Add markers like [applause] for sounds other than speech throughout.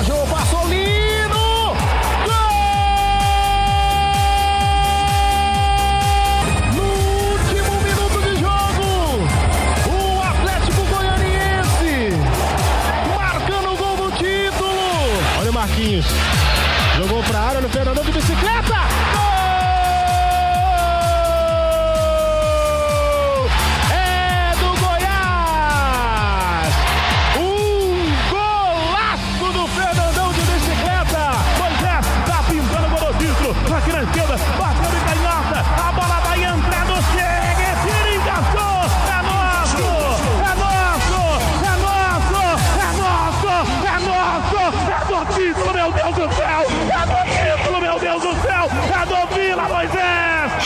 viajou, passou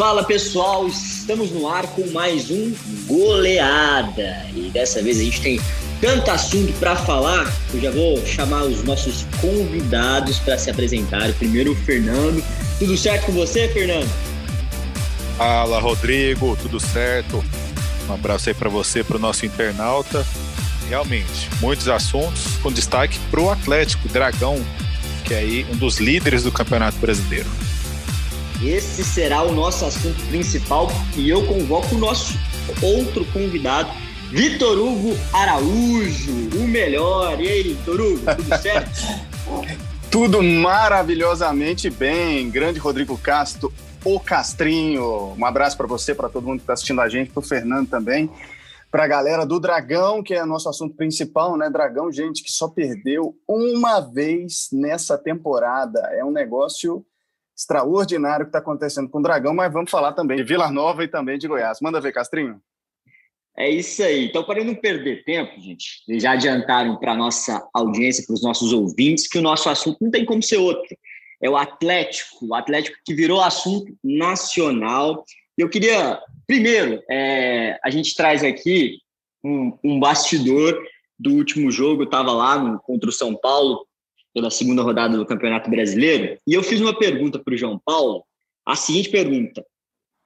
Fala pessoal, estamos no ar com mais um Goleada. E dessa vez a gente tem tanto assunto para falar, eu já vou chamar os nossos convidados para se apresentarem. Primeiro o Fernando. Tudo certo com você, Fernando? Fala, Rodrigo, tudo certo? Um abraço aí para você, para o nosso internauta. Realmente, muitos assuntos, com destaque para o Atlético Dragão, que é aí um dos líderes do Campeonato Brasileiro. Esse será o nosso assunto principal e eu convoco o nosso outro convidado, Vitor Hugo Araújo, o melhor. E aí, Vitor Hugo, tudo [laughs] certo? Tudo maravilhosamente bem. Grande Rodrigo Castro, o Castrinho. Um abraço para você, para todo mundo que está assistindo a gente, para o Fernando também, para a galera do Dragão, que é nosso assunto principal, né? Dragão, gente que só perdeu uma vez nessa temporada. É um negócio extraordinário que está acontecendo com o Dragão, mas vamos falar também de Vila Nova e também de Goiás. Manda ver, Castrinho. É isso aí. Então, para não perder tempo, gente, já adiantaram para a nossa audiência, para os nossos ouvintes, que o nosso assunto não tem como ser outro. É o Atlético, o Atlético que virou assunto nacional. Eu queria, primeiro, é, a gente traz aqui um, um bastidor do último jogo. Estava lá no, contra o São Paulo, pela segunda rodada do Campeonato Brasileiro, e eu fiz uma pergunta para o João Paulo, a seguinte pergunta: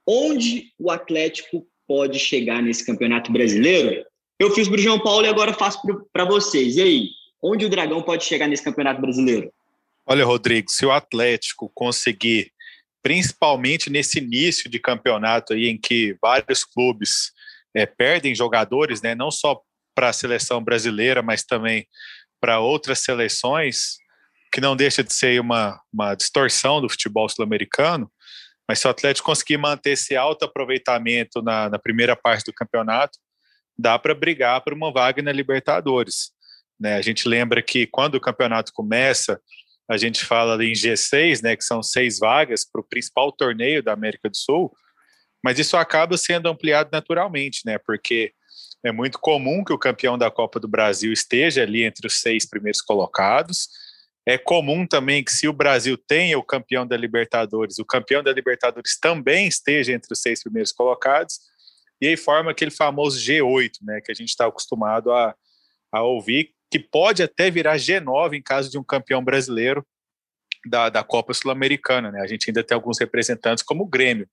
onde o Atlético pode chegar nesse Campeonato Brasileiro? Eu fiz para o João Paulo e agora faço para vocês. E aí, onde o Dragão pode chegar nesse Campeonato Brasileiro? Olha, Rodrigo, se o Atlético conseguir, principalmente nesse início de campeonato aí em que vários clubes é, perdem jogadores, né, não só para a seleção brasileira, mas também para outras seleções, que não deixa de ser uma, uma distorção do futebol sul-americano, mas se o Atlético conseguir manter esse alto aproveitamento na, na primeira parte do campeonato, dá para brigar por uma vaga na Libertadores. Né? A gente lembra que quando o campeonato começa, a gente fala em G6, né, que são seis vagas para o principal torneio da América do Sul, mas isso acaba sendo ampliado naturalmente, né, porque é muito comum que o campeão da Copa do Brasil esteja ali entre os seis primeiros colocados. É comum também que, se o Brasil tenha o campeão da Libertadores, o campeão da Libertadores também esteja entre os seis primeiros colocados. E aí forma aquele famoso G8, né, que a gente está acostumado a, a ouvir, que pode até virar G9 em caso de um campeão brasileiro da, da Copa Sul-Americana. Né? A gente ainda tem alguns representantes, como o Grêmio,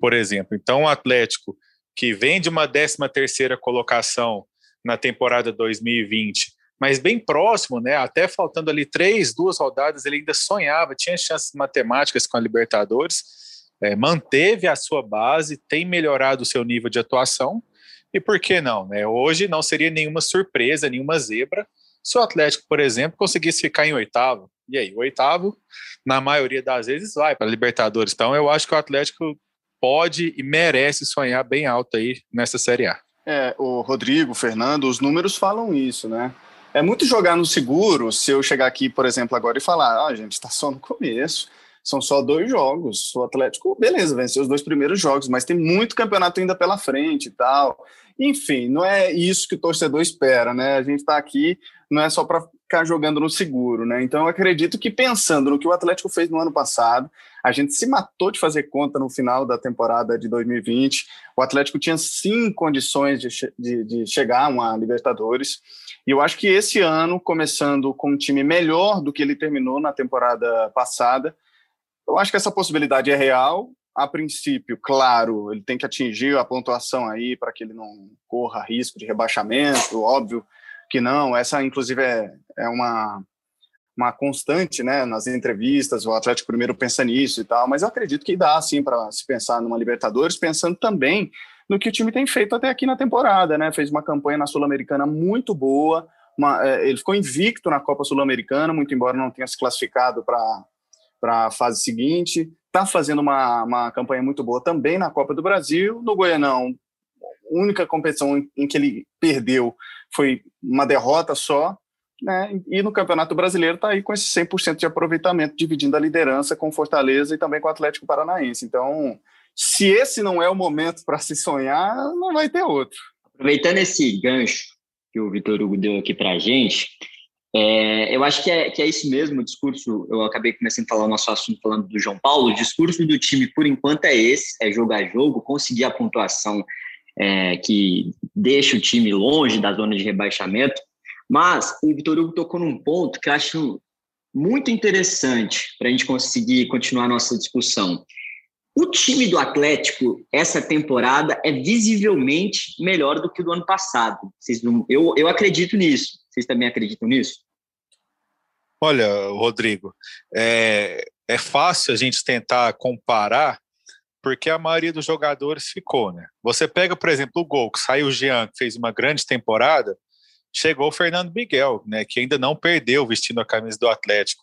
por exemplo. Então, o Atlético, que vem de uma 13 terceira colocação na temporada 2020, mas bem próximo, né? Até faltando ali três, duas rodadas, ele ainda sonhava, tinha chances matemáticas com a Libertadores, é, manteve a sua base, tem melhorado o seu nível de atuação, e por que não? Né? Hoje não seria nenhuma surpresa, nenhuma zebra, se o Atlético, por exemplo, conseguisse ficar em oitavo. E aí, o oitavo, na maioria das vezes, vai para a Libertadores. Então, eu acho que o Atlético pode e merece sonhar bem alto aí nessa Série A. É, o Rodrigo, o Fernando, os números falam isso, né? É muito jogar no seguro se eu chegar aqui, por exemplo, agora e falar: ah, gente, está só no começo, são só dois jogos. O Atlético, beleza, venceu os dois primeiros jogos, mas tem muito campeonato ainda pela frente e tal. Enfim, não é isso que o torcedor espera, né? A gente está aqui, não é só para ficar jogando no seguro, né? Então eu acredito que pensando no que o Atlético fez no ano passado, a gente se matou de fazer conta no final da temporada de 2020. O Atlético tinha sim condições de, de, de chegar a uma Libertadores. E eu acho que esse ano, começando com um time melhor do que ele terminou na temporada passada, eu acho que essa possibilidade é real a princípio, claro, ele tem que atingir a pontuação aí para que ele não corra risco de rebaixamento, óbvio que não. Essa, inclusive, é, é uma, uma constante, né, nas entrevistas, o Atlético primeiro pensa nisso e tal, mas eu acredito que dá, sim, para se pensar numa Libertadores, pensando também no que o time tem feito até aqui na temporada, né, fez uma campanha na Sul-Americana muito boa, uma, é, ele ficou invicto na Copa Sul-Americana, muito embora não tenha se classificado para a fase seguinte, está fazendo uma, uma campanha muito boa também na Copa do Brasil, no Goianão, única competição em que ele perdeu foi uma derrota só, né? E no Campeonato Brasileiro está aí com esse 100% de aproveitamento, dividindo a liderança com Fortaleza e também com o Atlético Paranaense. Então, se esse não é o momento para se sonhar, não vai ter outro. Aproveitando esse gancho que o Vitor Hugo deu aqui para a gente, é, eu acho que é, que é isso mesmo, o discurso, eu acabei começando a falar o nosso assunto falando do João Paulo, o discurso do time, por enquanto, é esse, é jogar jogo, conseguir a pontuação é, que deixa o time longe da zona de rebaixamento, mas o Vitor Hugo tocou num ponto que acho muito interessante para a gente conseguir continuar nossa discussão. O time do Atlético, essa temporada, é visivelmente melhor do que o do ano passado. Vocês não, eu, eu acredito nisso. Vocês também acreditam nisso? Olha, Rodrigo, é, é fácil a gente tentar comparar porque a maioria dos jogadores ficou, né? Você pega, por exemplo, o gol que saiu o Jean, que fez uma grande temporada, chegou o Fernando Miguel, né, que ainda não perdeu vestindo a camisa do Atlético.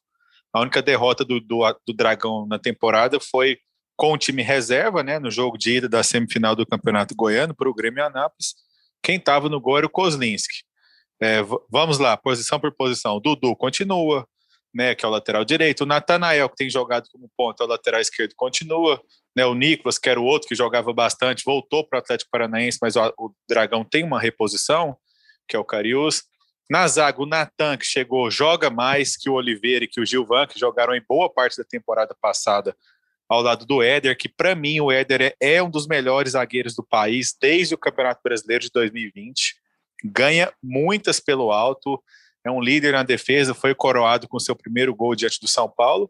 A única derrota do, do, do Dragão na temporada foi com o time reserva, né, no jogo de ida da semifinal do Campeonato Goiano para o Grêmio Anápolis. Quem estava no gol era o Kozlinski. É, vamos lá, posição por posição. O Dudu continua, né, que é o lateral direito. O Natanael, que tem jogado como ponta, é o lateral esquerdo, continua. Né, o Nicolas, que era o outro que jogava bastante, voltou para o Atlético Paranaense, mas o, o Dragão tem uma reposição que é o Carius. Na zaga, o Natan, que chegou, joga mais que o Oliveira e que o Gilvan, que jogaram em boa parte da temporada passada ao lado do Éder, que para mim o Éder é, é, um dos melhores zagueiros do país desde o Campeonato Brasileiro de 2020. Ganha muitas pelo alto, é um líder na defesa, foi coroado com seu primeiro gol diante do São Paulo.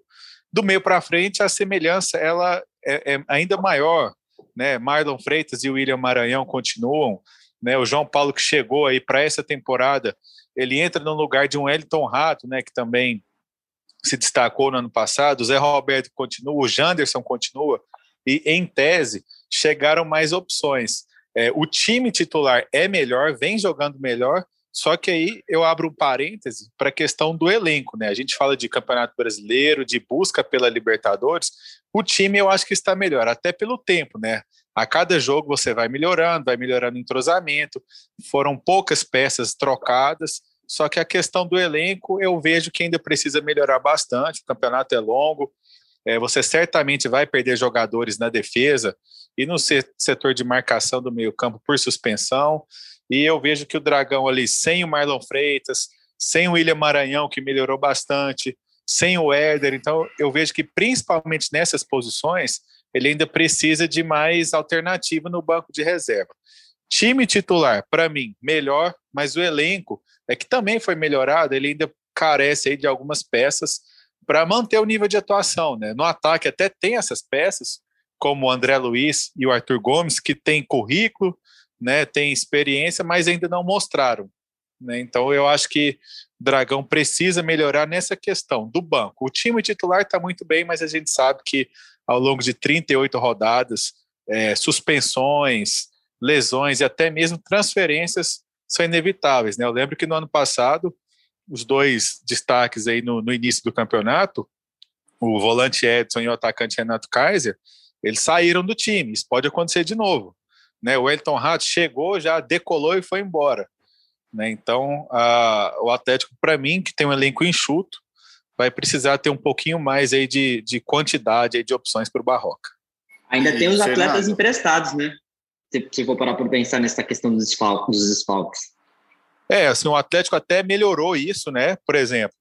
Do meio para frente, a semelhança ela é, é ainda maior. Né? Marlon Freitas e William Maranhão continuam né? O João Paulo que chegou aí para essa temporada, ele entra no lugar de um Elton Rato, né, que também se destacou no ano passado, o Zé Roberto continua, o Janderson continua, e em tese chegaram mais opções. É, o time titular é melhor, vem jogando melhor, só que aí eu abro um parêntese para a questão do elenco, né? A gente fala de Campeonato Brasileiro, de busca pela Libertadores. O time eu acho que está melhor, até pelo tempo, né? A cada jogo você vai melhorando, vai melhorando o entrosamento. Foram poucas peças trocadas, só que a questão do elenco eu vejo que ainda precisa melhorar bastante. O campeonato é longo, é, você certamente vai perder jogadores na defesa e no setor de marcação do meio-campo por suspensão. E eu vejo que o Dragão ali, sem o Marlon Freitas, sem o William Maranhão, que melhorou bastante, sem o Éder, então eu vejo que principalmente nessas posições ele ainda precisa de mais alternativa no banco de reserva. Time titular, para mim, melhor, mas o elenco é que também foi melhorado, ele ainda carece aí de algumas peças para manter o nível de atuação. Né? No ataque até tem essas peças, como o André Luiz e o Arthur Gomes, que tem currículo, né, tem experiência, mas ainda não mostraram. Né? Então eu acho que Dragão precisa melhorar nessa questão do banco. O time titular está muito bem, mas a gente sabe que ao longo de 38 rodadas, é, suspensões, lesões e até mesmo transferências são inevitáveis. Né? Eu lembro que no ano passado, os dois destaques aí no, no início do campeonato, o volante Edson e o atacante Renato Kaiser, eles saíram do time. Isso pode acontecer de novo. Né? O Elton Rato chegou, já decolou e foi embora. Né? Então, a, o Atlético, para mim, que tem um elenco enxuto, vai precisar ter um pouquinho mais aí de, de quantidade aí de opções para o Barroca. Ainda tem os atletas emprestados, né? Se, se for parar por pensar nessa questão dos desfalques. Dos desfalques. É, assim, o Atlético até melhorou isso, né? Por exemplo,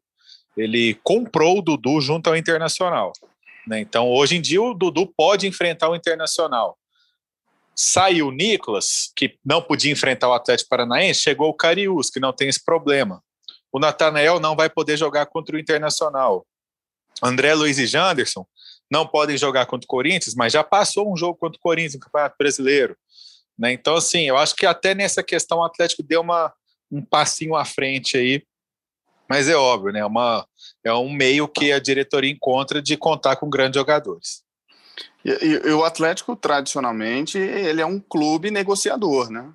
ele comprou o Dudu junto ao Internacional. Né? Então, hoje em dia, o Dudu pode enfrentar o Internacional. Saiu o Nicolas, que não podia enfrentar o Atlético Paranaense, chegou o Cariús, que não tem esse problema. O Natanael não vai poder jogar contra o Internacional. André Luiz e Janderson não podem jogar contra o Corinthians, mas já passou um jogo contra o Corinthians no Campeonato Brasileiro. Né? Então, assim, eu acho que até nessa questão o Atlético deu uma, um passinho à frente aí. Mas é óbvio, né? É, uma, é um meio que a diretoria encontra de contar com grandes jogadores. E, e, o Atlético, tradicionalmente, ele é um clube negociador, né?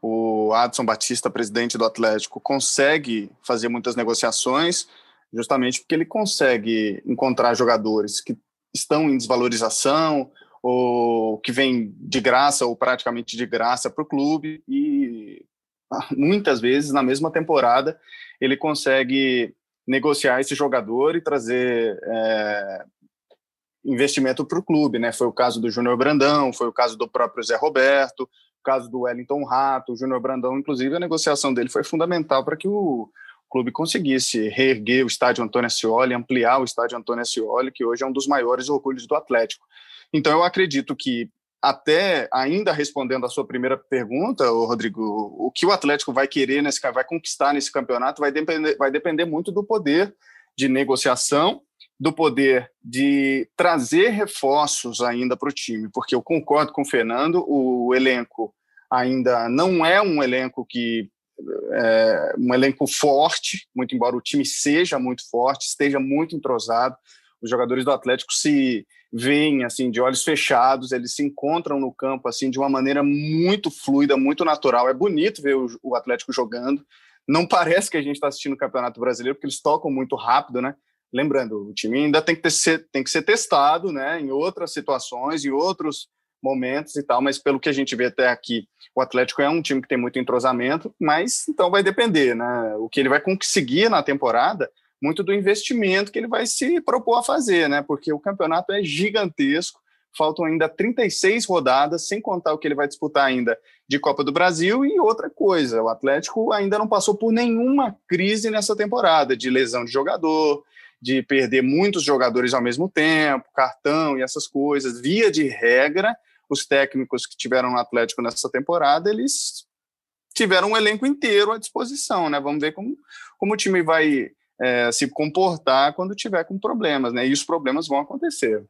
O Adson Batista, presidente do Atlético, consegue fazer muitas negociações, justamente porque ele consegue encontrar jogadores que estão em desvalorização, ou que vêm de graça ou praticamente de graça para o clube, e muitas vezes, na mesma temporada, ele consegue negociar esse jogador e trazer é, investimento para o clube, né? Foi o caso do Júnior Brandão, foi o caso do próprio Zé Roberto, o caso do Wellington Rato, o Júnior Brandão, inclusive a negociação dele foi fundamental para que o clube conseguisse reerguer o estádio Antônio Ascioli, ampliar o estádio Antônio Ascioli, que hoje é um dos maiores orgulhos do Atlético. Então eu acredito que até ainda respondendo a sua primeira pergunta, Rodrigo, o que o Atlético vai querer nesse vai conquistar nesse campeonato vai depender, vai depender muito do poder de negociação do poder de trazer reforços ainda para o time, porque eu concordo com o Fernando, o elenco ainda não é um elenco que é, um elenco forte, muito embora o time seja muito forte, esteja muito entrosado. Os jogadores do Atlético se veem assim de olhos fechados, eles se encontram no campo assim de uma maneira muito fluida, muito natural. É bonito ver o, o Atlético jogando. Não parece que a gente está assistindo o Campeonato Brasileiro, porque eles tocam muito rápido, né? Lembrando, o time ainda tem que, ter, ser, tem que ser testado né, em outras situações, em outros momentos e tal, mas pelo que a gente vê até aqui, o Atlético é um time que tem muito entrosamento, mas então vai depender, né? O que ele vai conseguir na temporada, muito do investimento que ele vai se propor a fazer, né? Porque o campeonato é gigantesco, faltam ainda 36 rodadas, sem contar o que ele vai disputar ainda de Copa do Brasil e outra coisa, o Atlético ainda não passou por nenhuma crise nessa temporada de lesão de jogador, de perder muitos jogadores ao mesmo tempo, cartão e essas coisas. Via de regra, os técnicos que tiveram no Atlético nessa temporada, eles tiveram um elenco inteiro à disposição, né? Vamos ver como, como o time vai é, se comportar quando tiver com problemas, né? E os problemas vão acontecer.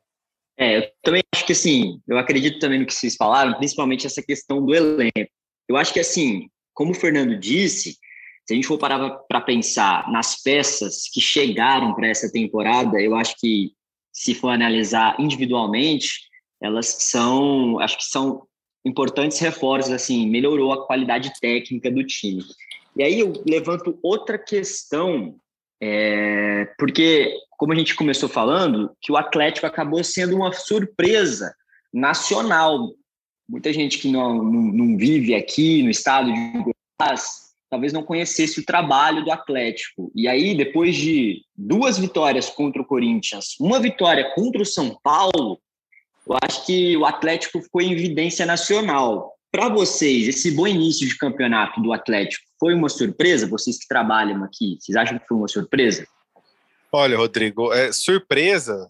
É, eu também acho que assim, eu acredito também no que vocês falaram, principalmente essa questão do elenco. Eu acho que assim, como o Fernando disse, se a gente for parar para pensar nas peças que chegaram para essa temporada, eu acho que se for analisar individualmente, elas são, acho que são importantes reforços, assim, melhorou a qualidade técnica do time. E aí eu levanto outra questão, é, porque, como a gente começou falando, que o Atlético acabou sendo uma surpresa nacional. Muita gente que não, não, não vive aqui no estado de Goiás talvez não conhecesse o trabalho do Atlético. E aí, depois de duas vitórias contra o Corinthians, uma vitória contra o São Paulo, eu acho que o Atlético ficou em evidência nacional. Para vocês, esse bom início de campeonato do Atlético foi uma surpresa? Vocês que trabalham aqui, vocês acham que foi uma surpresa? Olha, Rodrigo, é, surpresa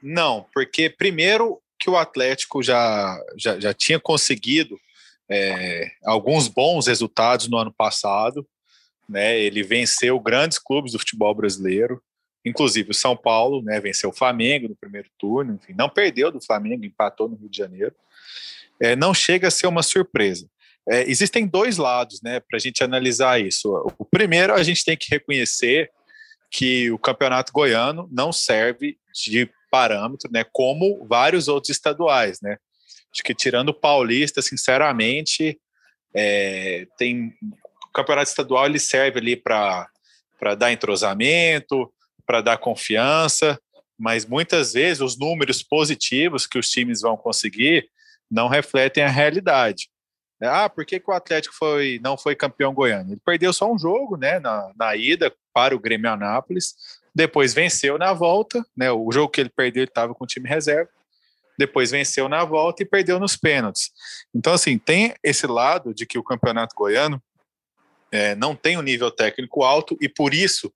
não, porque primeiro que o Atlético já, já, já tinha conseguido é, alguns bons resultados no ano passado. Né? Ele venceu grandes clubes do futebol brasileiro, inclusive o São Paulo, né? venceu o Flamengo no primeiro turno, enfim, não perdeu do Flamengo, empatou no Rio de Janeiro. É, não chega a ser uma surpresa. É, existem dois lados né, para a gente analisar isso. O primeiro, a gente tem que reconhecer que o campeonato goiano não serve de parâmetro, né, como vários outros estaduais, né? Acho que tirando o Paulista, sinceramente, é, tem o campeonato estadual ele serve ali para dar entrosamento, para dar confiança, mas muitas vezes os números positivos que os times vão conseguir não refletem a realidade. Ah, por que, que o Atlético foi, não foi campeão goiano? Ele perdeu só um jogo né, na, na ida para o Grêmio Anápolis, depois venceu na volta, né, o jogo que ele perdeu ele estava com o time reserva, depois venceu na volta e perdeu nos pênaltis. Então, assim, tem esse lado de que o campeonato goiano é, não tem um nível técnico alto e por isso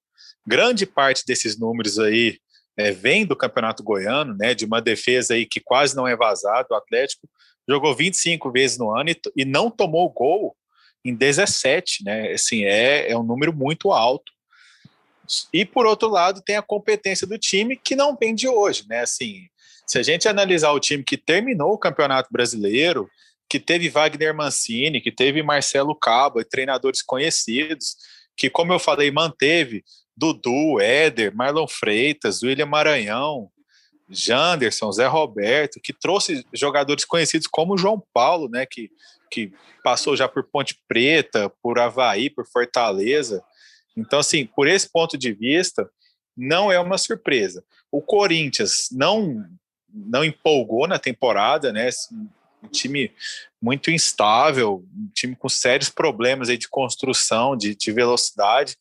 grande parte desses números aí é, vem do campeonato goiano, né, de uma defesa aí que quase não é vazada. O Atlético jogou 25 vezes no ano e, e não tomou gol em 17, né? Assim, é, é um número muito alto. E por outro lado, tem a competência do time que não vem de hoje, né? Assim, se a gente analisar o time que terminou o Campeonato Brasileiro, que teve Wagner Mancini, que teve Marcelo Cabo, treinadores conhecidos, que, como eu falei, manteve Dudu, Éder, Marlon Freitas, William Maranhão, Janderson, Zé Roberto, que trouxe jogadores conhecidos como João Paulo, né, que, que passou já por Ponte Preta, por Havaí, por Fortaleza. Então, assim, por esse ponto de vista, não é uma surpresa. O Corinthians não não empolgou na temporada, né? Um time muito instável, um time com sérios problemas aí de construção, de, de velocidade.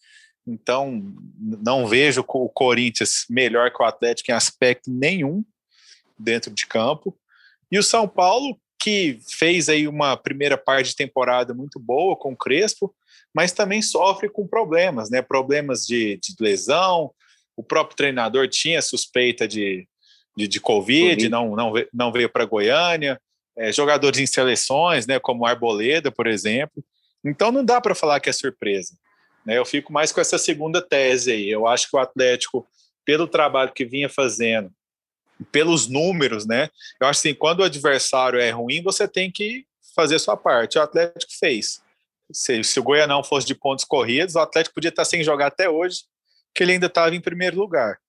Então, não vejo o Corinthians melhor que o Atlético em aspecto nenhum dentro de campo. E o São Paulo, que fez aí uma primeira parte de temporada muito boa com o Crespo, mas também sofre com problemas, né? Problemas de, de lesão. O próprio treinador tinha suspeita de, de, de Covid, não, não, veio, não veio para Goiânia. É, jogadores em seleções, né? Como Arboleda, por exemplo. Então não dá para falar que é surpresa. Né? Eu fico mais com essa segunda tese aí. Eu acho que o Atlético, pelo trabalho que vinha fazendo, pelos números, né? Eu acho assim, quando o adversário é ruim, você tem que fazer sua parte. O Atlético fez. Se, se o Goianão fosse de pontos corridos, o Atlético podia estar sem jogar até hoje, que ele ainda estava em primeiro lugar.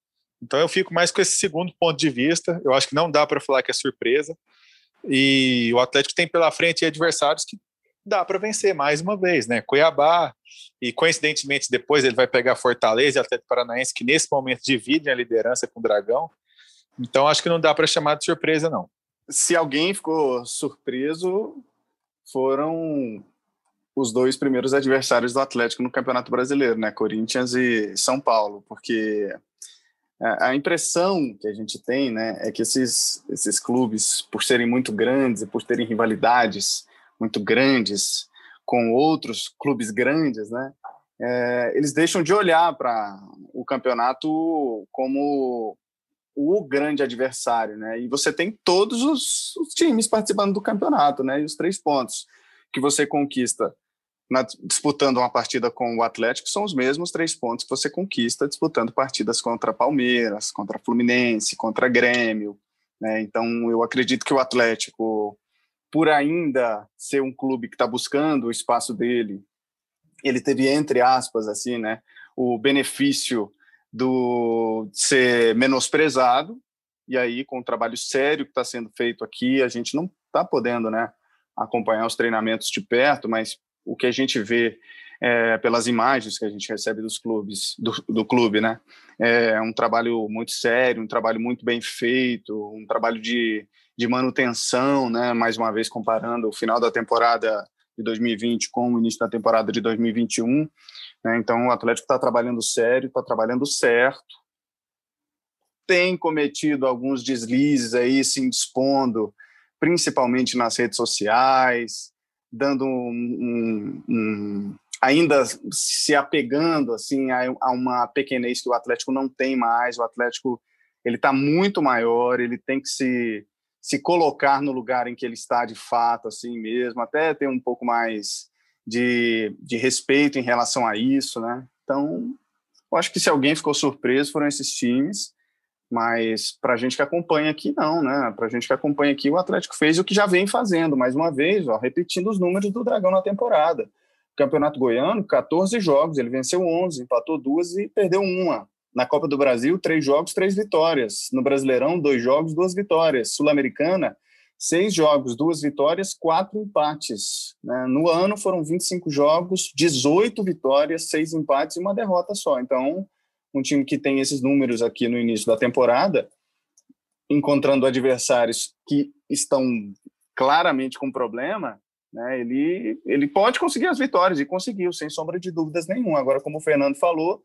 Então eu fico mais com esse segundo ponto de vista. Eu acho que não dá para falar que é surpresa. E o Atlético tem pela frente adversários que dá para vencer mais uma vez, né? Cuiabá, e coincidentemente depois ele vai pegar Fortaleza e Atlético Paranaense, que nesse momento dividem a liderança com o Dragão. Então acho que não dá para chamar de surpresa, não. Se alguém ficou surpreso, foram os dois primeiros adversários do Atlético no Campeonato Brasileiro, né? Corinthians e São Paulo, porque a impressão que a gente tem, né, é que esses, esses clubes, por serem muito grandes e por terem rivalidades muito grandes com outros clubes grandes, né, é, eles deixam de olhar para o campeonato como o grande adversário, né? E você tem todos os, os, times participando do campeonato, né? E os três pontos que você conquista na, disputando uma partida com o Atlético são os mesmos três pontos que você conquista disputando partidas contra Palmeiras, contra Fluminense, contra Grêmio, né? Então eu acredito que o Atlético, por ainda ser um clube que está buscando o espaço dele, ele teve entre aspas assim, né? O benefício do ser menosprezado, e aí com o trabalho sério que está sendo feito aqui, a gente não está podendo né, acompanhar os treinamentos de perto, mas o que a gente vê é, pelas imagens que a gente recebe dos clubes, do, do clube, né? É um trabalho muito sério, um trabalho muito bem feito, um trabalho de, de manutenção, né? Mais uma vez comparando o final da temporada de 2020 com o início da temporada de 2021. Né? Então, o Atlético está trabalhando sério, está trabalhando certo, tem cometido alguns deslizes aí, se indispondo, principalmente nas redes sociais, dando um, um, um ainda se apegando assim a, a, uma pequenez que o Atlético não tem mais. O Atlético ele está muito maior, ele tem que se se colocar no lugar em que ele está de fato, assim mesmo, até ter um pouco mais de, de respeito em relação a isso, né? Então, eu acho que se alguém ficou surpreso foram esses times, mas para a gente que acompanha aqui, não, né? Para a gente que acompanha aqui, o Atlético fez o que já vem fazendo, mais uma vez, ó, repetindo os números do Dragão na temporada. Campeonato Goiano, 14 jogos, ele venceu 11, empatou duas e perdeu uma. Na Copa do Brasil, três jogos, três vitórias. No Brasileirão, dois jogos, duas vitórias. Sul-Americana, seis jogos, duas vitórias, quatro empates. Né? No ano foram 25 jogos, 18 vitórias, seis empates e uma derrota só. Então, um time que tem esses números aqui no início da temporada, encontrando adversários que estão claramente com problema, né, ele, ele pode conseguir as vitórias e conseguiu, sem sombra de dúvidas nenhuma. Agora, como o Fernando falou,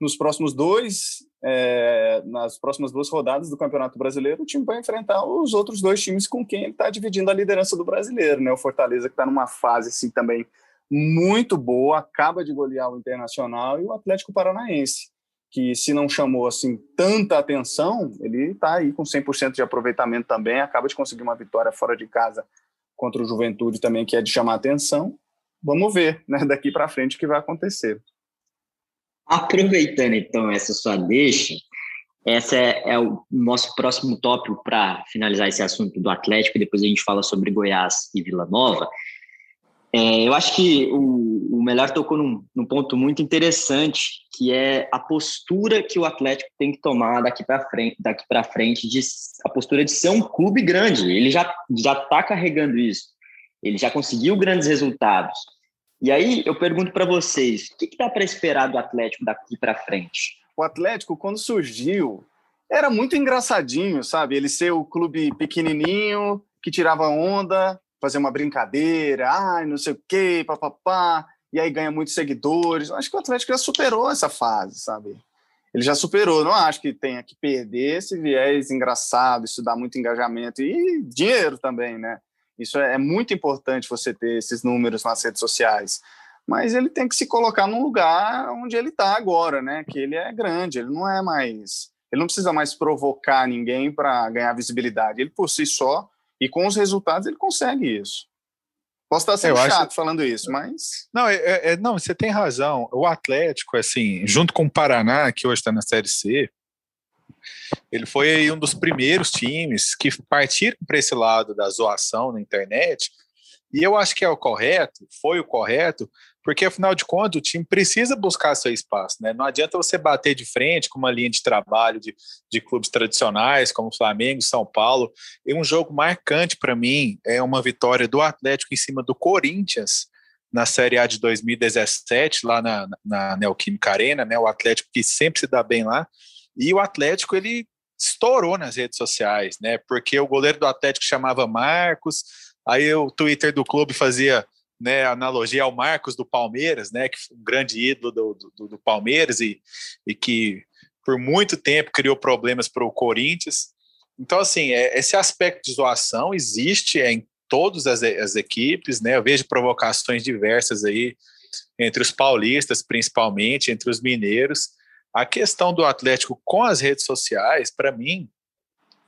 nos próximos dois, é, nas próximas duas rodadas do Campeonato Brasileiro, o time vai enfrentar os outros dois times com quem ele está dividindo a liderança do brasileiro, né? O Fortaleza que está numa fase assim também muito boa, acaba de golear o Internacional e o Atlético Paranaense, que se não chamou assim tanta atenção, ele está aí com 100% de aproveitamento também, acaba de conseguir uma vitória fora de casa contra o Juventude também, que é de chamar atenção. Vamos ver, né, [laughs] daqui para frente o que vai acontecer. Aproveitando então essa sua deixa, essa é, é o nosso próximo tópico para finalizar esse assunto do Atlético, depois a gente fala sobre Goiás e Vila Nova. É, eu acho que o, o Melhor tocou num, num, ponto muito interessante, que é a postura que o Atlético tem que tomar daqui para frente, daqui para frente, de, a postura de ser um clube grande. Ele já já está carregando isso. Ele já conseguiu grandes resultados. E aí eu pergunto para vocês, o que, que dá para esperar do Atlético daqui para frente? O Atlético, quando surgiu, era muito engraçadinho, sabe? Ele ser o clube pequenininho que tirava onda, fazer uma brincadeira, ai, não sei o quê, papapá, e aí ganha muitos seguidores. Acho que o Atlético já superou essa fase, sabe? Ele já superou. Não acho que tenha que perder esse viés engraçado, isso dá muito engajamento e dinheiro também, né? Isso é, é muito importante você ter esses números nas redes sociais. Mas ele tem que se colocar num lugar onde ele está agora, né? Que ele é grande, ele não é mais. Ele não precisa mais provocar ninguém para ganhar visibilidade. Ele por si só e com os resultados ele consegue isso. Posso estar sendo chato acho... falando isso, mas. Não, é, é, é, não, você tem razão. O Atlético, assim, junto com o Paraná, que hoje está na Série C, ele foi um dos primeiros times que partiram para esse lado da zoação na internet. E eu acho que é o correto, foi o correto, porque afinal de contas o time precisa buscar seu espaço, né? Não adianta você bater de frente com uma linha de trabalho de, de clubes tradicionais como Flamengo, São Paulo. E um jogo marcante para mim é uma vitória do Atlético em cima do Corinthians na Série A de 2017 lá na, na Neoquímica Arena, né? O Atlético que sempre se dá bem lá e o Atlético ele estourou nas redes sociais, né? Porque o goleiro do Atlético chamava Marcos, aí o Twitter do clube fazia né, analogia ao Marcos do Palmeiras, né, que foi um grande ídolo do, do, do Palmeiras e, e que por muito tempo criou problemas para o Corinthians. Então, assim, é, esse aspecto de zoação existe em todas as, as equipes, né? Eu vejo provocações diversas aí entre os paulistas, principalmente, entre os mineiros. A questão do Atlético com as redes sociais, para mim,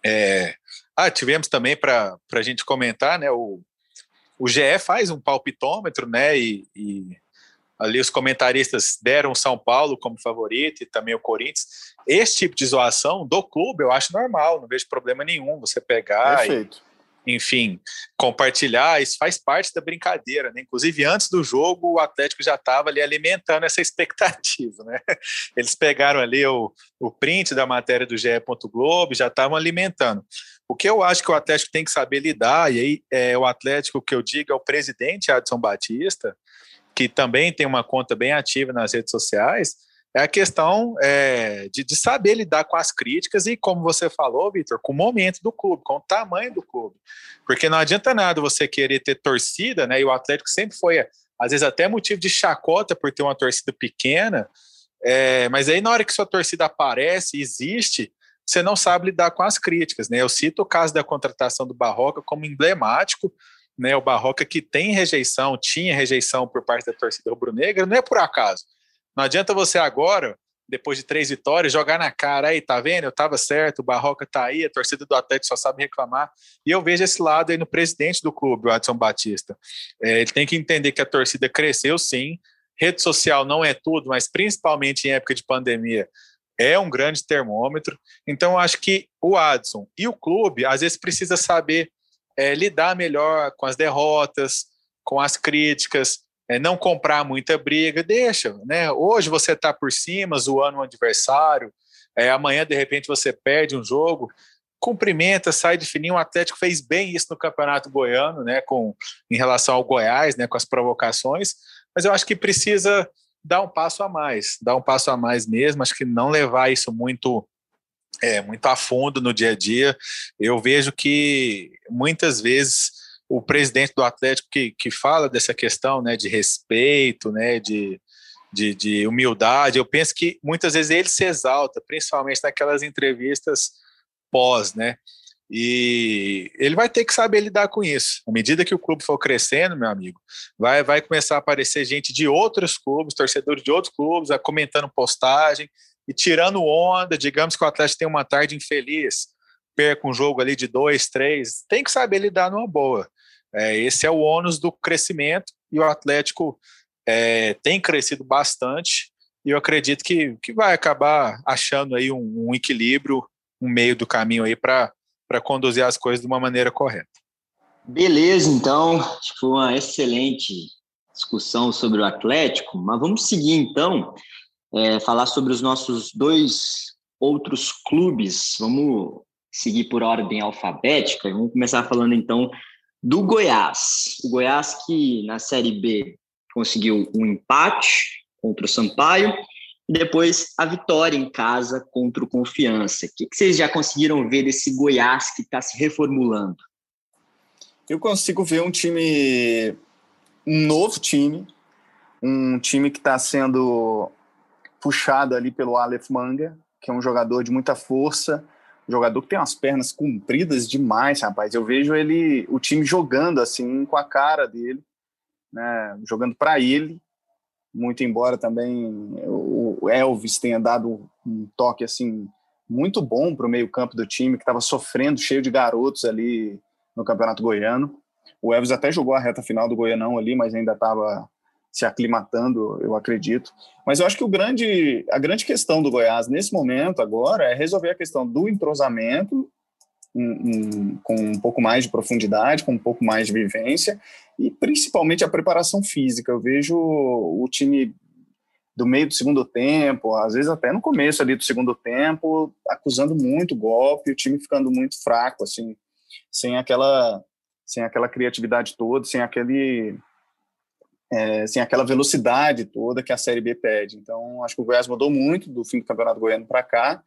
é... ah, tivemos também para a gente comentar, né? O, o GE faz um palpitômetro, né? E, e, ali os comentaristas deram São Paulo como favorito e também o Corinthians. Esse tipo de zoação do clube eu acho normal, não vejo problema nenhum você pegar Perfeito. e, enfim, compartilhar, isso faz parte da brincadeira, né? Inclusive, antes do jogo, o Atlético já estava ali alimentando essa [laughs] expectativa, né? Eles pegaram ali o, o print da matéria do GE. Globo, já estavam alimentando. O que eu acho que o Atlético tem que saber lidar, e aí é, o Atlético, que eu digo, é o presidente Adson Batista, que também tem uma conta bem ativa nas redes sociais, é a questão é, de, de, saber lidar com as críticas e, como você falou, Vitor, com o momento do clube, com o tamanho do clube. Porque não adianta nada você querer ter torcida, né? E o Atlético sempre foi, às vezes, até motivo de chacota por ter uma torcida pequena. É, mas aí, na hora que sua torcida aparece, existe, você não sabe lidar com as críticas. Né? Eu cito o caso da contratação do Barroca como emblemático, né? o Barroca que tem rejeição, tinha rejeição por parte da torcida rubro-negra, não é por acaso. Não adianta você agora, depois de três vitórias, jogar na cara aí, tá vendo? Eu estava certo, o Barroca tá aí, a torcida do Atlético só sabe reclamar. E eu vejo esse lado aí no presidente do clube, o Adson Batista. É, ele tem que entender que a torcida cresceu sim, rede social não é tudo, mas principalmente em época de pandemia, é um grande termômetro. Então, acho que o Adson e o clube, às vezes, precisa saber é, lidar melhor com as derrotas, com as críticas, é, não comprar muita briga, deixa, né? Hoje você está por cima, zoando um adversário, é, amanhã, de repente, você perde um jogo, cumprimenta, sai de fininho. O Atlético fez bem isso no Campeonato Goiano, né? Com, em relação ao Goiás, né? Com as provocações, mas eu acho que precisa dar um passo a mais, dar um passo a mais mesmo. Acho que não levar isso muito é, muito a fundo no dia a dia. Eu vejo que muitas vezes o presidente do Atlético que, que fala dessa questão né, de respeito, né, de, de, de humildade, eu penso que muitas vezes ele se exalta, principalmente naquelas entrevistas pós, né? E ele vai ter que saber lidar com isso. À medida que o clube for crescendo, meu amigo, vai, vai começar a aparecer gente de outros clubes, torcedores de outros clubes, comentando postagem e tirando onda. Digamos que o Atlético tem uma tarde infeliz, perca um jogo ali de dois, três, tem que saber lidar numa boa. É, esse é o ônus do crescimento e o Atlético é, tem crescido bastante e eu acredito que, que vai acabar achando aí um, um equilíbrio, um meio do caminho aí para conduzir as coisas de uma maneira correta. Beleza, então. Foi uma excelente discussão sobre o Atlético, mas vamos seguir então, é, falar sobre os nossos dois outros clubes. Vamos seguir por ordem alfabética. Vamos começar falando então do Goiás. O Goiás que na Série B conseguiu um empate contra o Sampaio e depois a vitória em casa contra o Confiança. O que vocês já conseguiram ver desse Goiás que está se reformulando? Eu consigo ver um time, um novo time, um time que está sendo puxado ali pelo Aleph Manga, que é um jogador de muita força, jogador que tem umas pernas compridas demais, rapaz. Eu vejo ele, o time jogando assim com a cara dele, né, jogando para ele. Muito embora também o Elvis tenha dado um toque assim muito bom para o meio campo do time que estava sofrendo, cheio de garotos ali no Campeonato Goiano. O Elvis até jogou a reta final do Goianão ali, mas ainda estava se aclimatando, eu acredito. Mas eu acho que o grande, a grande questão do Goiás nesse momento agora é resolver a questão do entrosamento um, um, com um pouco mais de profundidade, com um pouco mais de vivência e principalmente a preparação física. Eu vejo o time do meio do segundo tempo, às vezes até no começo ali do segundo tempo, acusando muito golpe, o time ficando muito fraco, assim, sem aquela, sem aquela criatividade toda, sem aquele é, sem aquela velocidade toda que a Série B pede. Então, acho que o Goiás mudou muito do fim do Campeonato Goiano para cá.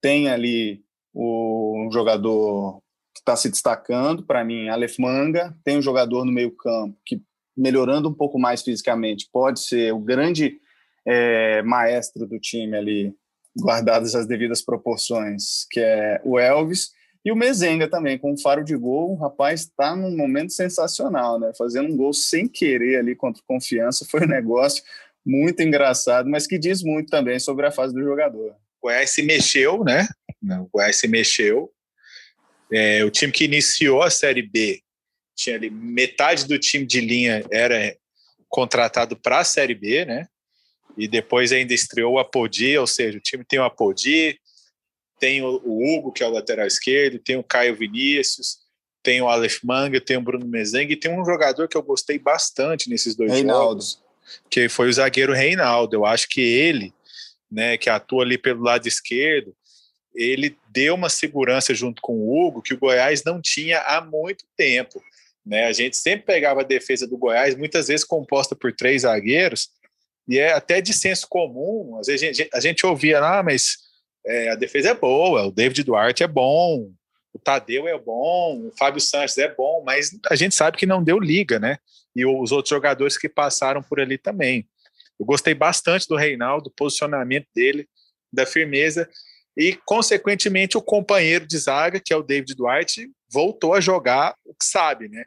Tem ali o, um jogador que está se destacando, para mim, Aleph Manga. Tem um jogador no meio-campo que, melhorando um pouco mais fisicamente, pode ser o grande é, maestro do time ali, guardadas as devidas proporções, que é o Elvis. E o Mezenga também, com um faro de gol, o rapaz está num momento sensacional, né? Fazendo um gol sem querer ali contra confiança, foi um [laughs] negócio muito engraçado, mas que diz muito também sobre a fase do jogador. O Goiás se mexeu, né? O Goiás se mexeu. É, o time que iniciou a Série B tinha ali metade do time de linha era contratado para a Série B, né? E depois ainda estreou o Apodi, ou seja, o time tem o Apodi, tem o, Hugo, que é o lateral esquerdo, tem o Caio Vinícius, tem o Aleph Manga, tem o Bruno Mezengue, e tem um jogador que eu gostei bastante nesses dois Reinaldo. jogos, que foi o zagueiro Reinaldo. Eu acho que ele, né, que atua ali pelo lado esquerdo, ele deu uma segurança junto com o Hugo que o Goiás não tinha há muito tempo. Né? A gente sempre pegava a defesa do Goiás, muitas vezes composta por três zagueiros, e é até de senso comum. Às vezes a gente, a gente ouvia ah, mas é, a defesa é boa, o David Duarte é bom, o Tadeu é bom, o Fábio Sanches é bom, mas a gente sabe que não deu liga, né? E os outros jogadores que passaram por ali também. Eu gostei bastante do Reinaldo, do posicionamento dele, da firmeza, e, consequentemente, o companheiro de zaga, que é o David Duarte, voltou a jogar o que sabe, né?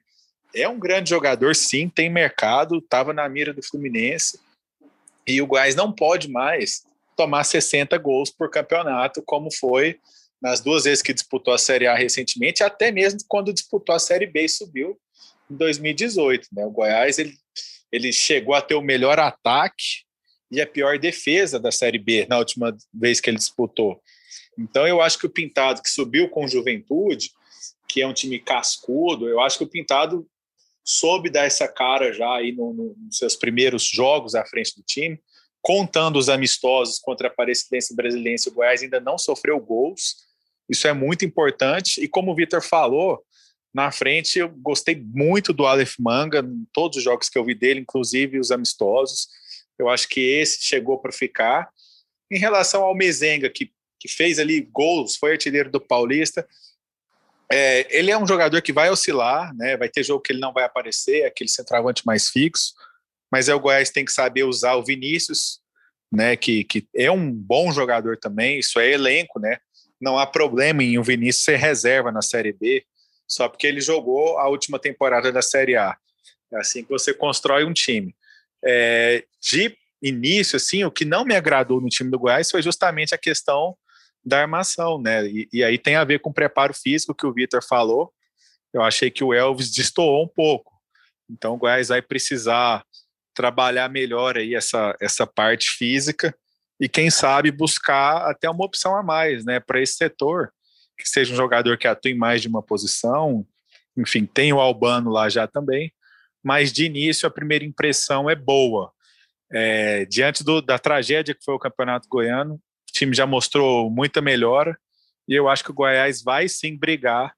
É um grande jogador, sim, tem mercado, estava na mira do Fluminense, e o Goiás não pode mais tomar 60 gols por campeonato, como foi nas duas vezes que disputou a Série A recentemente, até mesmo quando disputou a Série B e subiu em 2018. Né? O Goiás ele, ele chegou a ter o melhor ataque e a pior defesa da Série B na última vez que ele disputou. Então eu acho que o Pintado, que subiu com Juventude, que é um time cascudo, eu acho que o Pintado soube dar essa cara já aí no, no, nos seus primeiros jogos à frente do time contando os amistosos contra a Aparecidense Brasilense, o Goiás ainda não sofreu gols. Isso é muito importante. E como o Vitor falou, na frente eu gostei muito do Aleph Manga, em todos os jogos que eu vi dele, inclusive os amistosos. Eu acho que esse chegou para ficar. Em relação ao Mezenga, que, que fez ali gols, foi artilheiro do Paulista, é, ele é um jogador que vai oscilar, né? vai ter jogo que ele não vai aparecer, aquele centroavante mais fixo mas é o Goiás tem que saber usar o Vinícius, né, que, que é um bom jogador também, isso é elenco, né? Não há problema em o Vinícius ser reserva na Série B, só porque ele jogou a última temporada da Série A. É assim que você constrói um time. É, de início, assim, o que não me agradou no time do Goiás foi justamente a questão da armação, né? E, e aí tem a ver com o preparo físico que o Vitor falou. Eu achei que o Elvis destoou um pouco. Então o Goiás vai precisar trabalhar melhor aí essa, essa parte física e quem sabe buscar até uma opção a mais, né, para esse setor, que seja um jogador que atue em mais de uma posição, enfim, tem o Albano lá já também, mas de início a primeira impressão é boa. É, diante do, da tragédia que foi o Campeonato Goiano, o time já mostrou muita melhora e eu acho que o Goiás vai sim brigar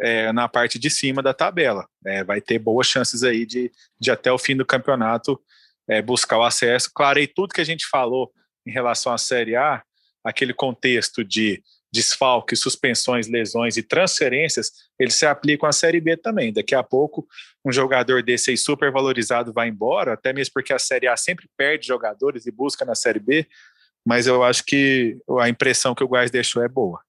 é, na parte de cima da tabela. É, vai ter boas chances aí de, de até o fim do campeonato é, buscar o acesso. Clarei tudo que a gente falou em relação à Série A, aquele contexto de desfalque, suspensões, lesões e transferências, eles se aplicam à Série B também. Daqui a pouco, um jogador desse aí super valorizado vai embora, até mesmo porque a Série A sempre perde jogadores e busca na Série B, mas eu acho que a impressão que o Goiás deixou é boa.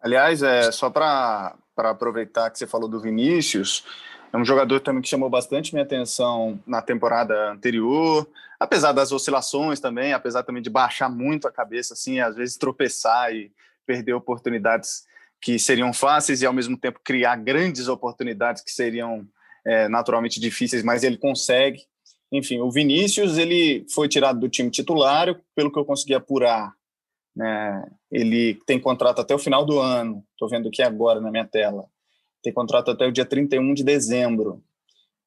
Aliás, é só para aproveitar que você falou do Vinícius, é um jogador também que chamou bastante minha atenção na temporada anterior, apesar das oscilações também, apesar também de baixar muito a cabeça, assim, às vezes tropeçar e perder oportunidades que seriam fáceis e ao mesmo tempo criar grandes oportunidades que seriam é, naturalmente difíceis, mas ele consegue. Enfim, o Vinícius ele foi tirado do time titular, pelo que eu consegui apurar. Né, ele tem contrato até o final do ano. Estou vendo aqui agora na minha tela. Tem contrato até o dia 31 de dezembro.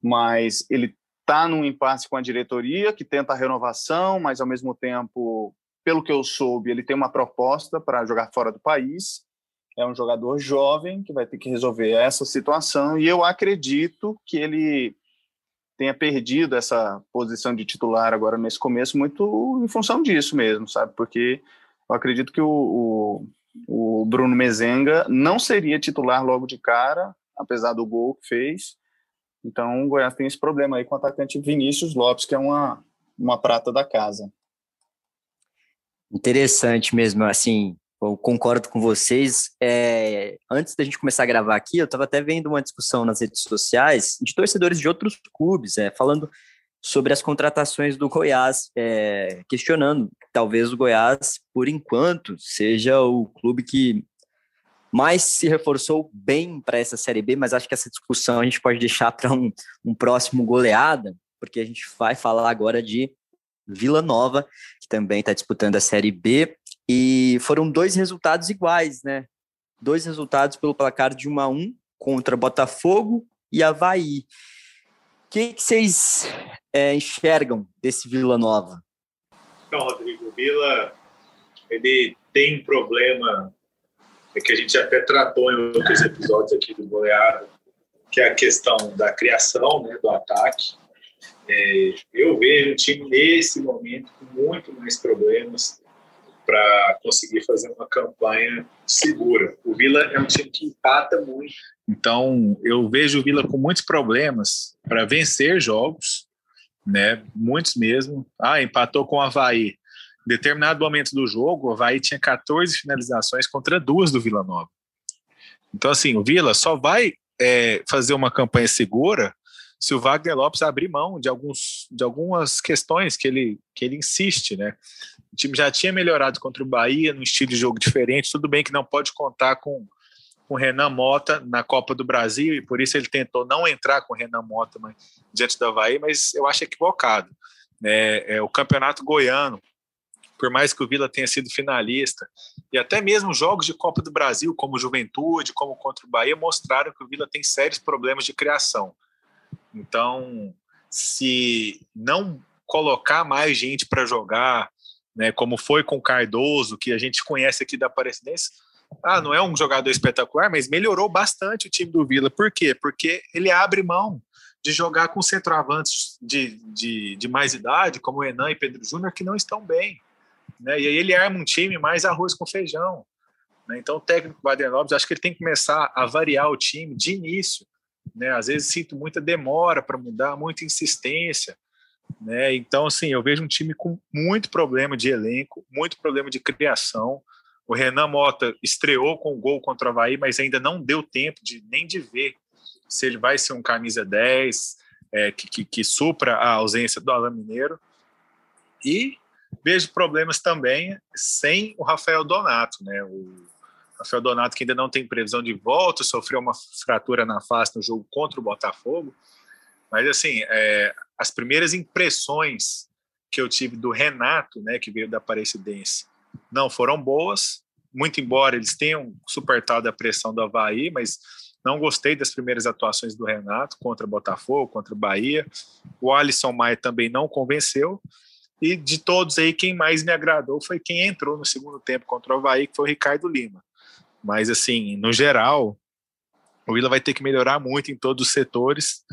Mas ele está num impasse com a diretoria, que tenta a renovação, mas ao mesmo tempo pelo que eu soube, ele tem uma proposta para jogar fora do país. É um jogador jovem que vai ter que resolver essa situação e eu acredito que ele tenha perdido essa posição de titular agora nesse começo muito em função disso mesmo, sabe? Porque eu acredito que o, o, o Bruno Mezenga não seria titular logo de cara, apesar do gol que fez. Então o Goiás tem esse problema aí com o atacante Vinícius Lopes, que é uma, uma prata da casa. Interessante mesmo, assim, eu concordo com vocês. É, antes da gente começar a gravar aqui, eu estava até vendo uma discussão nas redes sociais de torcedores de outros clubes, é, falando sobre as contratações do Goiás, é, questionando talvez o Goiás, por enquanto, seja o clube que mais se reforçou bem para essa Série B, mas acho que essa discussão a gente pode deixar para um, um próximo goleada, porque a gente vai falar agora de Vila Nova, que também está disputando a Série B, e foram dois resultados iguais, né? Dois resultados pelo placar de 1 a 1 contra Botafogo e Havaí. Que, que vocês é, enxergam desse Vila Nova? Então, Rodrigo, o Vila ele tem um problema é que a gente até tratou em outros episódios aqui do Goiás, que é a questão da criação, né, do ataque. É, eu vejo o time nesse momento com muito mais problemas para conseguir fazer uma campanha segura. O Vila é um time que empata muito. Então, eu vejo o Vila com muitos problemas para vencer jogos, né? Muitos mesmo. Ah, empatou com o Havaí. Em determinado momento do jogo, o Havaí tinha 14 finalizações contra duas do Vila Nova. Então, assim, o Vila só vai é, fazer uma campanha segura se o Wagner Lopes abrir mão de, alguns, de algumas questões que ele, que ele insiste, né? O time já tinha melhorado contra o Bahia, num estilo de jogo diferente, tudo bem que não pode contar com o Renan Mota na Copa do Brasil, e por isso ele tentou não entrar com o Renan Mota mas, diante do Havaí, mas eu acho equivocado. É, é, o campeonato goiano, por mais que o Vila tenha sido finalista, e até mesmo jogos de Copa do Brasil, como Juventude, como contra o Bahia, mostraram que o Vila tem sérios problemas de criação. Então, se não colocar mais gente para jogar, né, como foi com o Cardoso, que a gente conhece aqui da Aparecidense, ah, não é um jogador espetacular, mas melhorou bastante o time do Vila. Por quê? Porque ele abre mão de jogar com centroavantes de, de, de mais idade, como o Enan e Pedro Júnior, que não estão bem. Né? E aí ele arma um time mais arroz com feijão. Né? Então o técnico Baden acho que ele tem que começar a variar o time de início né? Às vezes sinto muita demora para mudar, muita insistência, né? Então, assim, eu vejo um time com muito problema de elenco, muito problema de criação. O Renan Mota estreou com o gol contra o Havaí, mas ainda não deu tempo de nem de ver se ele vai ser um camisa 10, é, que, que, que supra a ausência do Alain Mineiro. E vejo problemas também sem o Rafael Donato, né? O, Rafael Donato, que ainda não tem previsão de volta, sofreu uma fratura na face no jogo contra o Botafogo. Mas, assim, é, as primeiras impressões que eu tive do Renato, né, que veio da Aparecidense, não foram boas, muito embora eles tenham suportado a pressão do Havaí, mas Não gostei das primeiras atuações do Renato contra Botafogo, contra Bahia. O Alisson Maia também não convenceu. E de todos aí, quem mais me agradou foi quem entrou no segundo tempo contra o Havaí, que foi o Ricardo Lima. Mas, assim, no geral, o Willa vai ter que melhorar muito em todos os setores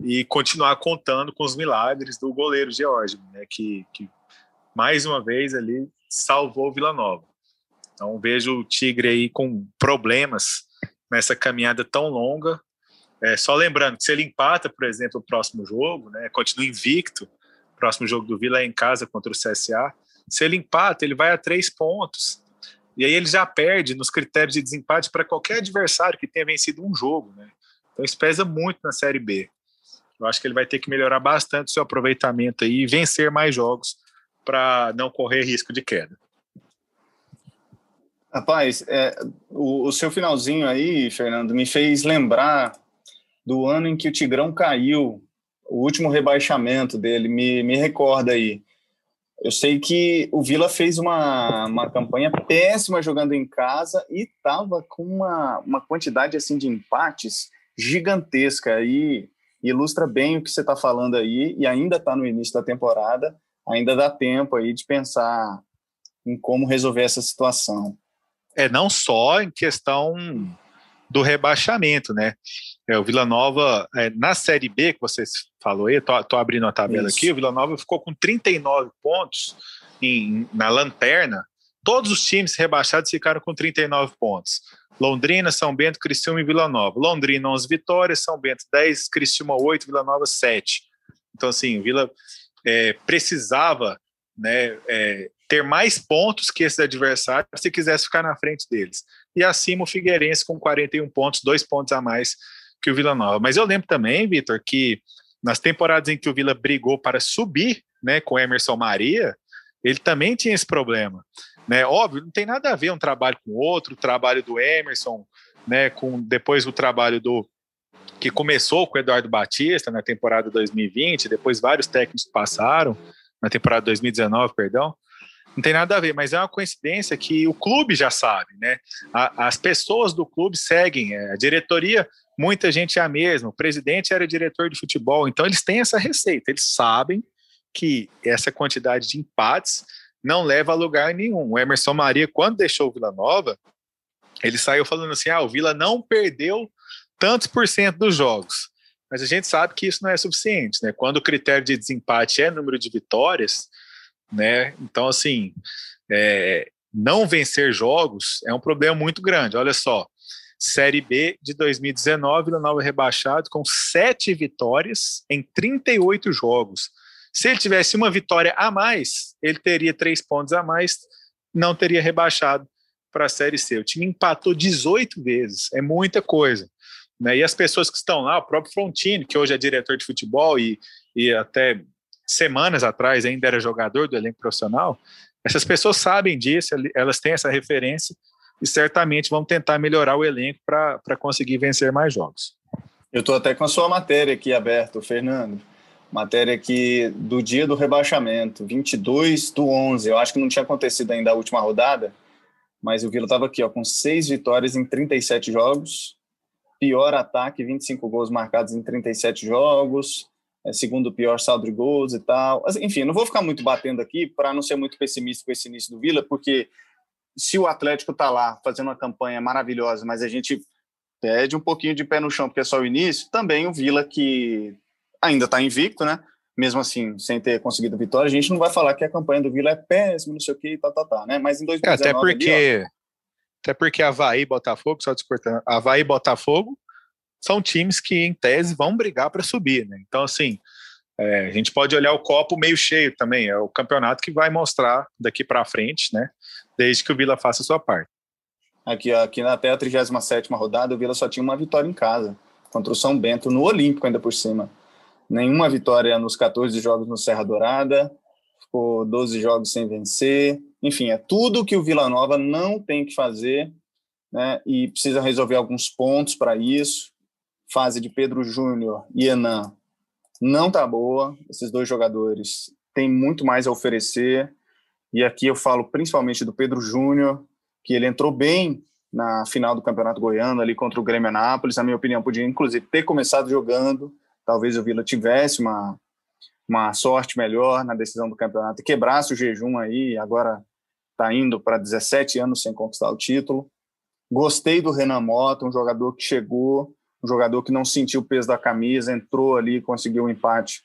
e continuar contando com os milagres do goleiro George, né, que, que mais uma vez ali salvou o Vila Nova. Então vejo o Tigre aí com problemas nessa caminhada tão longa. É, só lembrando que se ele empata, por exemplo, o próximo jogo, né, continua invicto, o próximo jogo do Vila é em casa contra o CSA. Se ele empata, ele vai a três pontos. E aí ele já perde nos critérios de desempate para qualquer adversário que tenha vencido um jogo. Né? Então isso pesa muito na Série B. Eu acho que ele vai ter que melhorar bastante o seu aproveitamento aí e vencer mais jogos para não correr risco de queda. Rapaz, é, o, o, seu finalzinho aí, Fernando, me fez lembrar do ano em que o Tigrão caiu, o último rebaixamento dele, me, me recorda aí. Eu sei que o Vila fez uma, uma campanha péssima jogando em casa e estava com uma, uma quantidade assim de empates gigantesca e ilustra bem o que você está falando aí e ainda está no início da temporada, ainda dá tempo aí de pensar em como resolver essa situação. É não só em questão do rebaixamento, né? É, o Vila Nova, é, na Série B, que você falou aí, tô, tô abrindo a tabela Isso. aqui, o Vila Nova ficou com 39 pontos em, na lanterna. Todos os times rebaixados ficaram com 39 pontos. Londrina, São Bento, Criciúma e Vila Nova. Londrina, 11 vitórias, São Bento, 10, Criciúma, 8, Vila Nova, 7. Então, assim, o Vila é, precisava né, é, ter mais pontos que esses adversários se quisesse ficar na frente deles. E acima o Figueirense com 41 pontos, dois pontos a mais que o Vila Nova. Mas eu lembro também, Vitor, que nas temporadas em que o Vila brigou para subir né, com Emerson Maria, ele também tinha esse problema. Né? Óbvio, não tem nada a ver um trabalho com o outro, o trabalho do Emerson, né, com depois o trabalho do que começou com o Eduardo Batista na temporada 2020, depois vários técnicos passaram na temporada 2019, perdão. Não tem nada a ver, mas é uma coincidência que o clube já sabe, né? A, as pessoas do clube seguem, é, a diretoria, muita gente é a mesma, o presidente era diretor de futebol, então eles têm essa receita, eles sabem que essa quantidade de empates não leva a lugar nenhum. O Emerson Maria, quando deixou o Vila Nova, ele saiu falando assim: ah, o Vila não perdeu tantos por cento dos jogos. Mas a gente sabe que isso não é suficiente, né? Quando o critério de desempate é número de vitórias, né? Então, assim, é, não vencer jogos é um problema muito grande. Olha só, Série B de 2019, Vila Nova rebaixado com sete vitórias em 38 jogos. Se ele tivesse uma vitória a mais, ele teria três pontos a mais, não teria rebaixado para a Série C. O time empatou 18 vezes, é muita coisa. Né? E as pessoas que estão lá, o próprio Frontini, que hoje é diretor de futebol e, e até semanas atrás ainda era jogador do elenco profissional, essas pessoas sabem disso, elas têm essa referência e certamente vão tentar melhorar o elenco para conseguir vencer mais jogos. Eu estou até com a sua matéria aqui aberta, Fernando. Matéria aqui do dia do rebaixamento, 22 do 11. Eu acho que não tinha acontecido ainda a última rodada, mas o Vila estava aqui ó, com seis vitórias em 37 jogos. Pior ataque, 25 gols marcados em 37 jogos. É, segundo pior saldo de gols e tal. Enfim, não vou ficar muito batendo aqui para não ser muito pessimista com esse início do Vila, porque se o Atlético está lá fazendo uma campanha maravilhosa, mas a gente pede um pouquinho de pé no chão porque é só o início, também o Vila que ainda está invicto, né? Mesmo assim, sem ter conseguido vitória, a gente não vai falar que a campanha do Vila é péssima, não sei o que, tá, tá, tá, né? Mas em 2019... É, até porque, ali, até porque Havaí e Botafogo, só descortando, Havaí e Botafogo são times que, em tese, vão brigar para subir, né? Então, assim, é, a gente pode olhar o copo meio cheio também, é o campeonato que vai mostrar daqui para frente, né? Desde que o Vila faça a sua parte. Aqui, aqui até a 37 rodada, o Vila só tinha uma vitória em casa, contra o São Bento, no Olímpico ainda por cima nenhuma vitória nos 14 jogos no Serra Dourada, ficou 12 jogos sem vencer. Enfim, é tudo que o Vila Nova não tem que fazer né, e precisa resolver alguns pontos para isso. Fase de Pedro Júnior e Enan não tá boa. Esses dois jogadores têm muito mais a oferecer. E aqui eu falo principalmente do Pedro Júnior, que ele entrou bem na final do Campeonato Goiano, ali contra o Grêmio Anápolis. Na minha opinião, podia inclusive ter começado jogando. Talvez o Vila tivesse uma, uma sorte melhor na decisão do campeonato e quebrasse o jejum aí. Agora está indo para 17 anos sem conquistar o título. Gostei do Renan Mota, um jogador que chegou, um jogador que não sentiu o peso da camisa, entrou ali, conseguiu um empate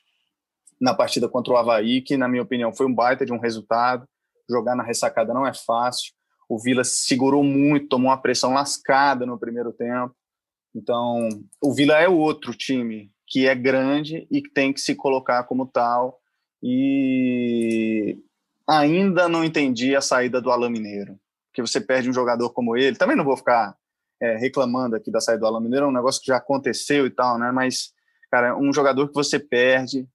na partida contra o Havaí, que, na minha opinião, foi um baita de um resultado. Jogar na ressacada não é fácil. O Vila segurou muito, tomou uma pressão lascada no primeiro tempo. Então, o Vila é outro time que é grande e que tem que se colocar como tal. E ainda não entendi a saída do Alain Mineiro, que você perde um jogador como ele. Também não vou ficar é, reclamando aqui da saída do Alain Mineiro, é um negócio que já aconteceu e tal, né? Mas, cara, um jogador que você perde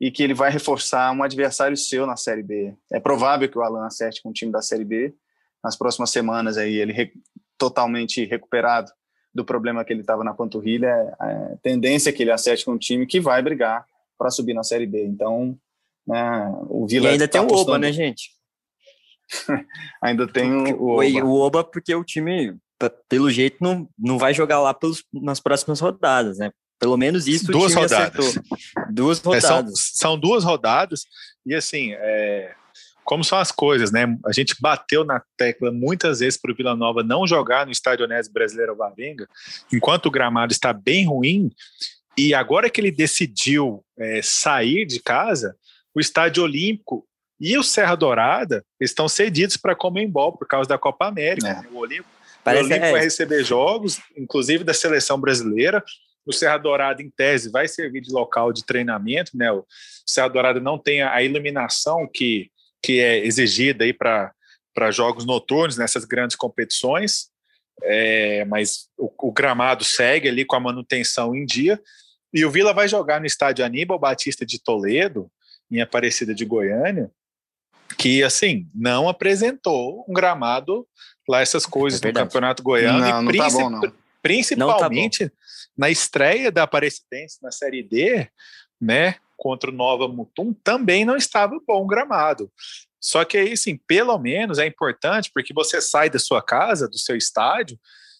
e que ele vai reforçar um adversário seu na Série B. É provável que o Alan acerte com o time da Série B nas próximas semanas aí, ele re totalmente recuperado do problema que ele estava na panturrilha, é, é, tendência que ele acerte com um time que vai brigar para subir na Série B. Então, né, o Vila e ainda tá tem o Oba, né, gente? [laughs] ainda tem o, o Oba. O Oba porque o time pelo jeito não, não vai jogar lá pelos, nas próximas rodadas, né? Pelo menos isso duas rodadas. Acertou. Duas rodadas. É, são, são, duas rodadas e assim, é, como são as coisas, né? A gente bateu na tecla muitas vezes para o Vila Nova não jogar no Estádio Onésio Brasileiro Alvarenga, enquanto o gramado está bem ruim. E agora que ele decidiu é, sair de casa, o Estádio Olímpico e o Serra Dourada estão cedidos para Comembol por causa da Copa América. É. Né? O Olímpico, o Olímpico é. vai receber jogos, inclusive da seleção brasileira. O Serra Dourada, em tese, vai servir de local de treinamento, né? O Serra Dourada não tem a iluminação que, que é exigida aí para jogos noturnos nessas grandes competições, é, mas o, o, gramado segue ali com a manutenção em dia. E o Vila vai jogar no estádio Aníbal Batista de Toledo, em Aparecida de Goiânia, que assim não apresentou um gramado lá essas coisas é no Campeonato Goiano, não, não tá bom, não. Principalmente tá na estreia da Aparecidense na Série D, né, contra o Nova Mutum, também não estava bom gramado. Só que aí, sim, pelo menos é importante porque você sai da sua casa, do seu estádio,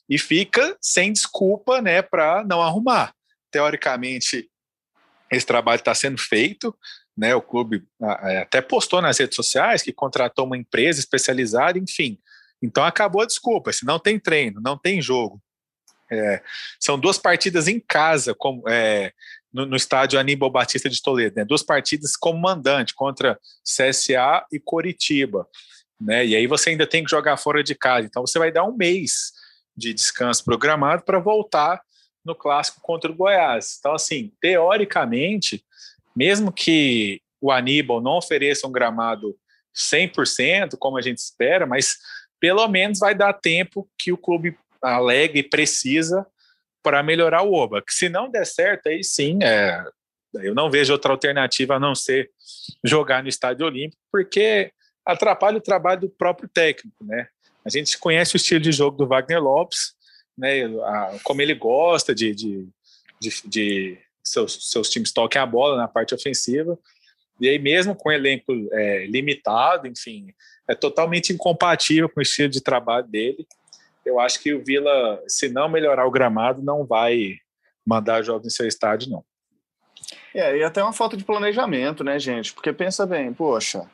e fica sem desculpa, né, para não arrumar. Teoricamente, esse trabalho está sendo feito, né? O clube é, até postou nas redes sociais que contratou uma empresa especializada, enfim. Então acabou a desculpa. Se não tem treino, não tem jogo, é, são duas partidas em casa, como, é, no, no, estádio Aníbal Batista de Toledo, né? duas partidas como mandante contra CSA e Coritiba. Né? E aí você ainda tem que jogar fora de casa. Então você vai dar um mês de descanso programado para voltar no clássico contra o Goiás. Então, assim, teoricamente, mesmo que o Aníbal não ofereça um gramado 100%, como a gente espera, mas pelo menos vai dar tempo que o clube alega e precisa para melhorar o Oba. Que se não der certo, aí sim, é, eu não vejo outra alternativa a não ser jogar no Estádio Olímpico, porque atrapalha o trabalho do próprio técnico, né? A gente conhece o estilo de jogo do Wagner Lopes, né? A, como ele gosta de, de, de, de seus, seus times toquem a bola na parte ofensiva. E aí, mesmo com elenco é, limitado, enfim, é totalmente incompatível com o estilo de trabalho dele eu acho que o Vila, se não melhorar o gramado, não vai mandar jogos em seu estádio, não. É, e até uma falta de planejamento, né, gente? Porque pensa bem, poxa,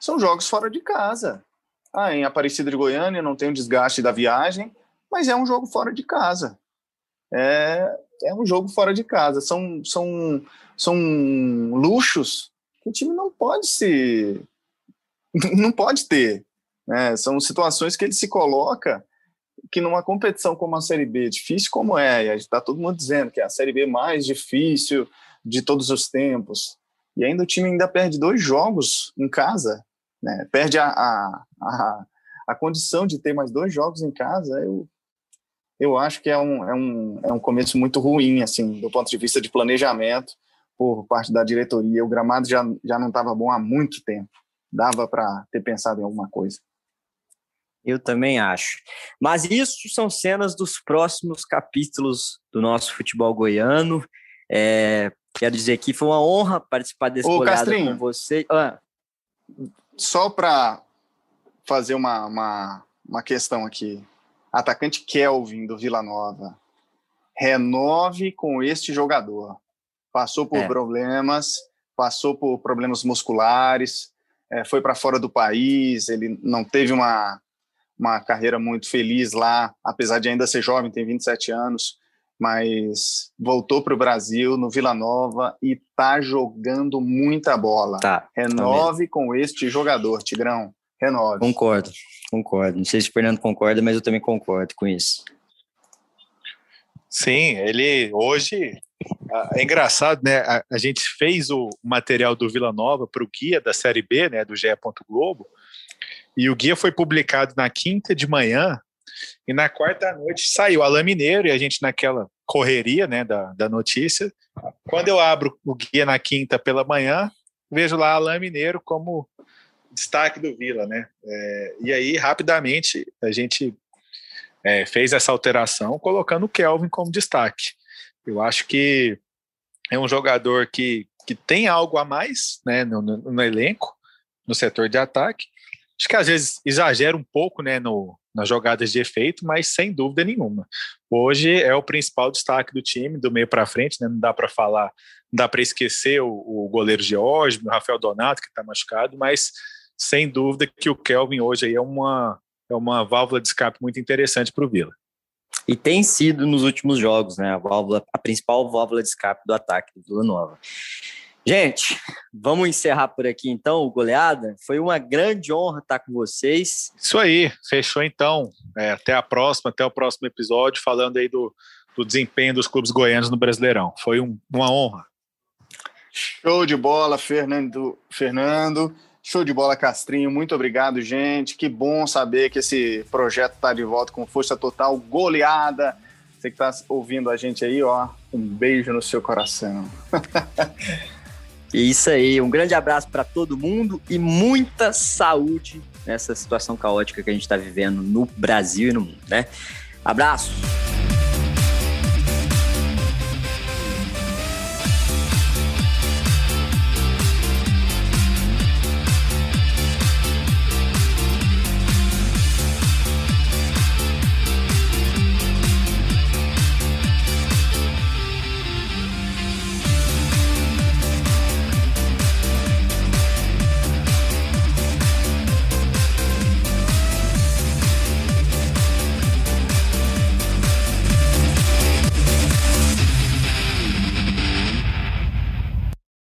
são jogos fora de casa. Ah, em Aparecida de Goiânia não tem o desgaste da viagem, mas é um jogo fora de casa. É, é um jogo fora de casa. São, são, são luxos que o time não pode se. [laughs] não pode ter. Né? São situações que ele se coloca que numa competição como a Série B, difícil como é, e está todo mundo dizendo que é a Série B mais difícil de todos os tempos, e ainda o time ainda perde dois jogos em casa, né? perde a, a, a, a condição de ter mais dois jogos em casa, eu, eu acho que é um, é, um, é um começo muito ruim, assim, do ponto de vista de planejamento por parte da diretoria. O gramado já, já não estava bom há muito tempo, dava para ter pensado em alguma coisa. Eu também acho. Mas isso são cenas dos próximos capítulos do nosso futebol goiano. É, quero dizer que foi uma honra participar desse Ô, Castrinho, com você. Ah. Só para fazer uma, uma, uma questão aqui. Atacante Kelvin, do Vila Nova. Renove com este jogador. Passou por é. problemas, passou por problemas musculares, é, foi para fora do país, ele não teve uma, uma carreira muito feliz lá, apesar de ainda ser jovem, tem 27 anos, mas voltou para o Brasil, no Vila Nova, e está jogando muita bola. Tá, Renove tá com este jogador, Tigrão. Renove. Concordo, concordo. Não sei se o Fernando concorda, mas eu também concordo com isso. Sim, ele hoje é engraçado, né? A, a, gente fez o material do Vila Nova para o guia da Série B, né? Do GE. Globo, e o guia foi publicado na quinta de manhã e na quarta noite saiu Alain Mineiro e a gente naquela correria, né? Da, da notícia. Quando eu abro o guia na quinta pela manhã, vejo lá Alain Mineiro como destaque do Vila, né? É, e aí rapidamente a gente é, fez essa alteração colocando o Kelvin como destaque. Eu acho que é um jogador que, que tem algo a mais né, no, no, no elenco, no setor de ataque. Acho que às vezes exagera um pouco né, no, nas jogadas de efeito, mas sem dúvida nenhuma. Hoje é o principal destaque do time, do meio para frente, né, não dá para falar, não dá para esquecer o, o goleiro George, o Rafael Donato, que está machucado, mas sem dúvida que o Kelvin hoje aí é uma, é uma válvula de escape muito interessante para o Vila. E tem sido nos últimos jogos, né? A, válvula, a principal válvula de escape do ataque do Vila Nova. Gente, vamos encerrar por aqui então o goleada. Foi uma grande honra estar com vocês. Isso aí, fechou então. É, até a próxima, até o próximo episódio, falando aí do, do desempenho dos clubes goianos no Brasileirão. Foi um, uma honra. Show de bola, Fernando. Fernando. Show de bola, Castrinho. Muito obrigado, gente. Que bom saber que esse projeto está de volta com força total, goleada. Você que está ouvindo a gente aí, ó, um beijo no seu coração. [laughs] Isso aí, um grande abraço para todo mundo e muita saúde nessa situação caótica que a gente está vivendo no Brasil e no mundo, né? Abraço!